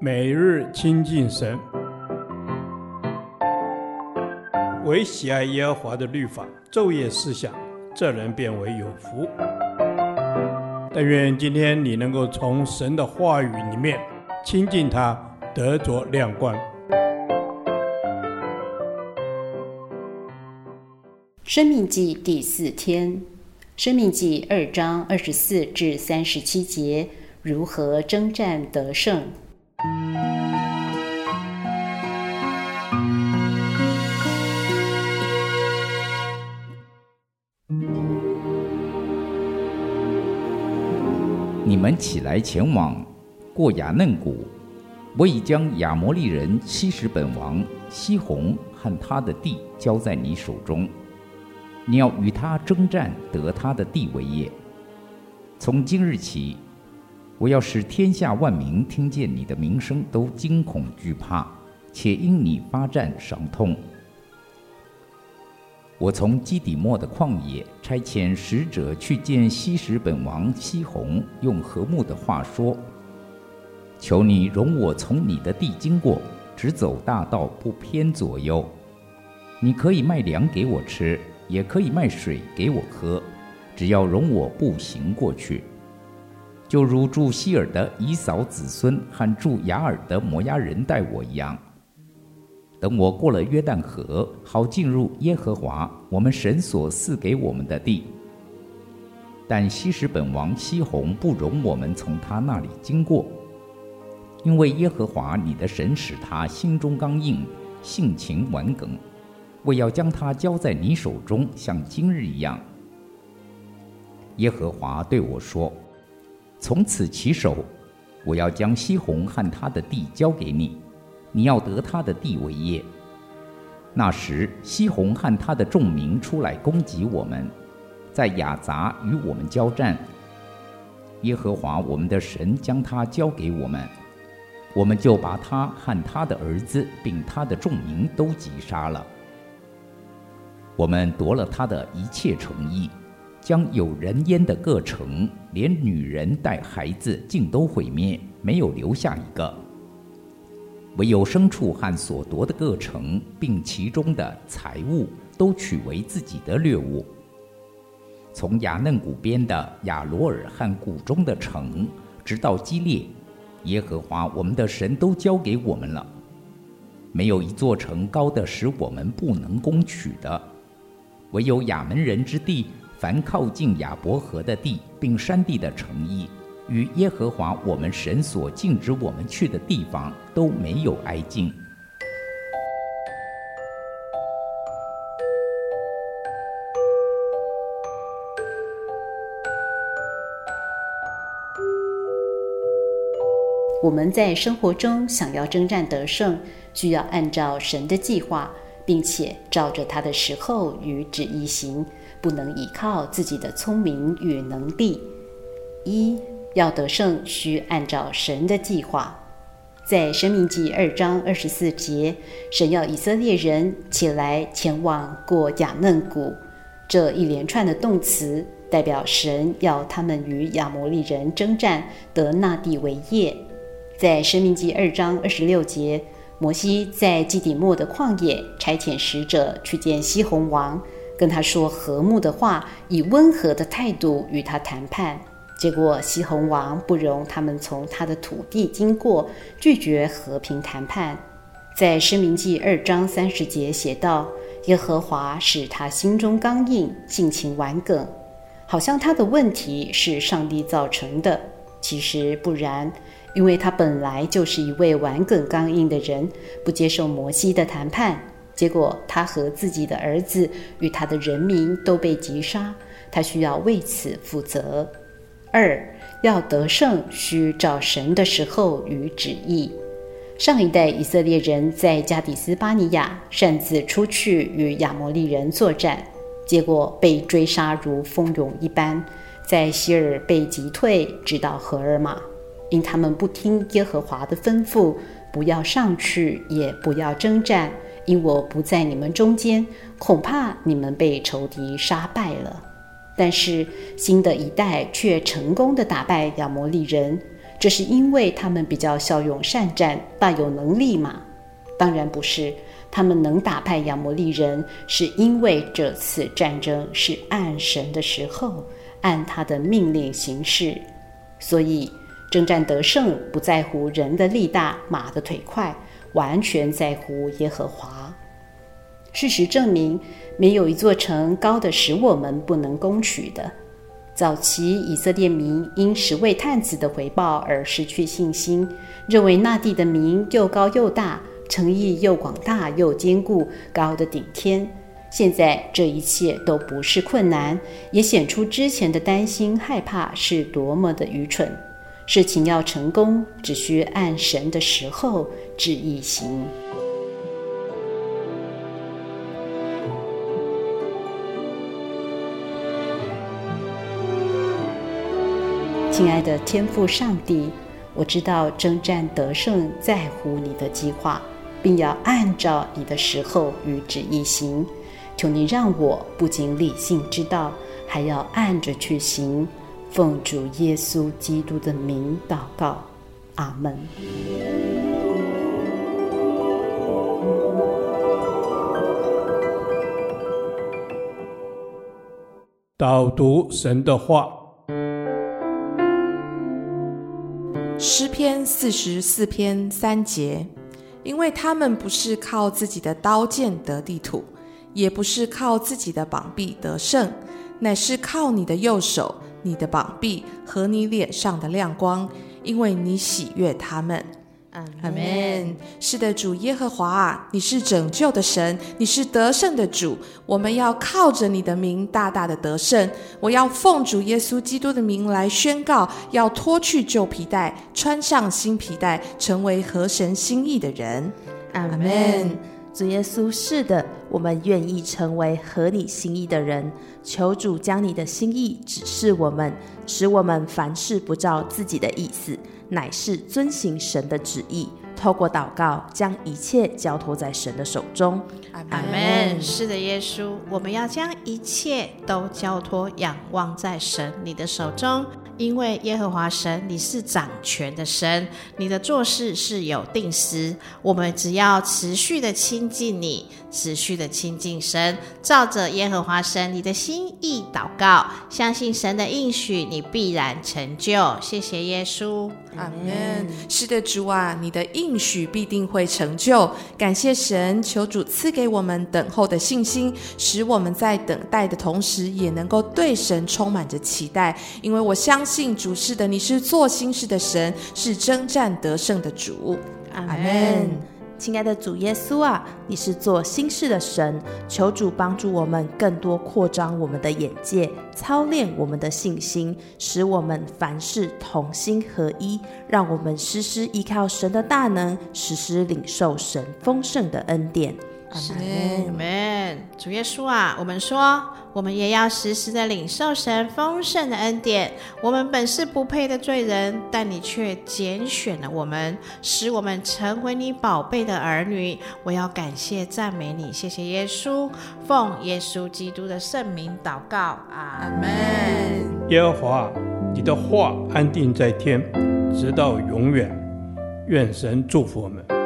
每日亲近神，唯喜爱耶和华的律法，昼夜思想，这人便为有福。但愿今天你能够从神的话语里面亲近他，得着亮光。生命记第四天，生命记二章二十四至三十七节，如何征战得胜？你们起来前往过亚嫩谷，我已将亚摩利人希实本王西宏和他的地交在你手中。你要与他征战，得他的地为业。从今日起，我要使天下万民听见你的名声，都惊恐惧怕，且因你发战伤痛。我从基底末的旷野差遣使者去见西什本王西宏，用和睦的话说：“求你容我从你的地经过，只走大道，不偏左右。你可以卖粮给我吃。”也可以卖水给我喝，只要容我步行过去，就如住希尔的以扫子孙和住雅尔的摩押人待我一样。等我过了约旦河，好进入耶和华我们神所赐给我们的地。但希什本王西宏不容我们从他那里经过，因为耶和华你的神使他心中刚硬，性情顽梗。我要将他交在你手中，像今日一样。耶和华对我说：“从此起手，我要将西宏和他的地交给你，你要得他的地为业。那时，西宏和他的众民出来攻击我们，在雅杂与我们交战。耶和华我们的神将他交给我们，我们就把他和他的儿子并他的众民都击杀了。”我们夺了他的一切城邑，将有人烟的各城，连女人带孩子竟都毁灭，没有留下一个。唯有牲畜和所夺的各城，并其中的财物，都取为自己的掠物。从雅嫩谷边的雅罗尔和谷中的城，直到基列，耶和华我们的神都交给我们了。没有一座城高的使我们不能攻取的。唯有亚门人之地，凡靠近雅伯河的地，并山地的城邑，与耶和华我们神所禁止我们去的地方，都没有挨近。我们在生活中想要征战得胜，需要按照神的计划。并且照着他的时候与旨意行，不能依靠自己的聪明与能力。一要得胜，需按照神的计划。在申命记二章二十四节，神要以色列人起来前往过亚嫩谷。这一连串的动词代表神要他们与亚摩利人征战，得那地为业。在申命记二章二十六节。摩西在基底末的旷野差遣使者去见西宏王，跟他说和睦的话，以温和的态度与他谈判。结果西宏王不容他们从他的土地经过，拒绝和平谈判。在申命记二章三十节写道：“耶和华使他心中刚硬，性情顽梗，好像他的问题是上帝造成的。其实不然。”因为他本来就是一位顽梗刚硬的人，不接受摩西的谈判，结果他和自己的儿子与他的人民都被击杀，他需要为此负责。二，要得胜，需照神的时候与旨意。上一代以色列人在加底斯巴尼亚擅自出去与亚摩利人作战，结果被追杀如蜂蛹一般，在希尔被击退，直到何尔玛。因他们不听耶和华的吩咐，不要上去，也不要征战，因我不在你们中间，恐怕你们被仇敌杀败了。但是新的一代却成功地打败亚摩利人，这是因为他们比较骁勇善战，大有能力吗？当然不是。他们能打败亚摩利人，是因为这次战争是按神的时候，按他的命令行事，所以征战得胜不在乎人的力大、马的腿快，完全在乎耶和华。事实证明，没有一座城高得使我们不能攻取的。早期以色列民因十位探子的回报而失去信心，认为那地的民又高又大，城邑又广大又坚固，高得顶天。现在这一切都不是困难，也显出之前的担心害怕是多么的愚蠢。事情要成功，只需按神的时候旨意行。亲爱的天父上帝，我知道征战得胜在乎你的计划，并要按照你的时候与旨意行。求你让我不仅理性知道，还要按着去行。奉主耶稣基督的名祷告，阿门。导读神的话。诗篇四十四篇三节，因为他们不是靠自己的刀剑得地土，也不是靠自己的膀臂得胜，乃是靠你的右手、你的膀臂和你脸上的亮光，因为你喜悦他们。阿门。是的，主耶和华啊，你是拯救的神，你是得胜的主。我们要靠着你的名大大的得胜。我要奉主耶稣基督的名来宣告：要脱去旧皮带，穿上新皮带，成为合神心意的人。阿门。主耶稣，是的，我们愿意成为合你心意的人。求主将你的心意指示我们，使我们凡事不照自己的意思。乃是遵行神的旨意，透过祷告将一切交托在神的手中。阿门。是的，耶稣，我们要将一切都交托、仰望在神你的手中。因为耶和华神，你是掌权的神，你的做事是有定时。我们只要持续的亲近你，持续的亲近神，照着耶和华神你的心意祷告，相信神的应许，你必然成就。谢谢耶稣，阿门。是的，主啊，你的应许必定会成就。感谢神，求主赐给我们等候的信心，使我们在等待的同时，也能够对神充满着期待。因为我相。信主是的，你是做心事的神，是征战得胜的主。阿门。亲爱的主耶稣啊，你是做心事的神，求主帮助我们更多扩张我们的眼界，操练我们的信心，使我们凡事同心合一，让我们时时依靠神的大能，时时领受神丰盛的恩典。阿门。主耶稣啊，我们说，我们也要时时的领受神丰盛的恩典。我们本是不配的罪人，但你却拣选了我们，使我们成为你宝贝的儿女。我要感谢赞美你，谢谢耶稣，奉耶稣基督的圣名祷告，阿门。耶和华，你的话安定在天，直到永远。愿神祝福我们。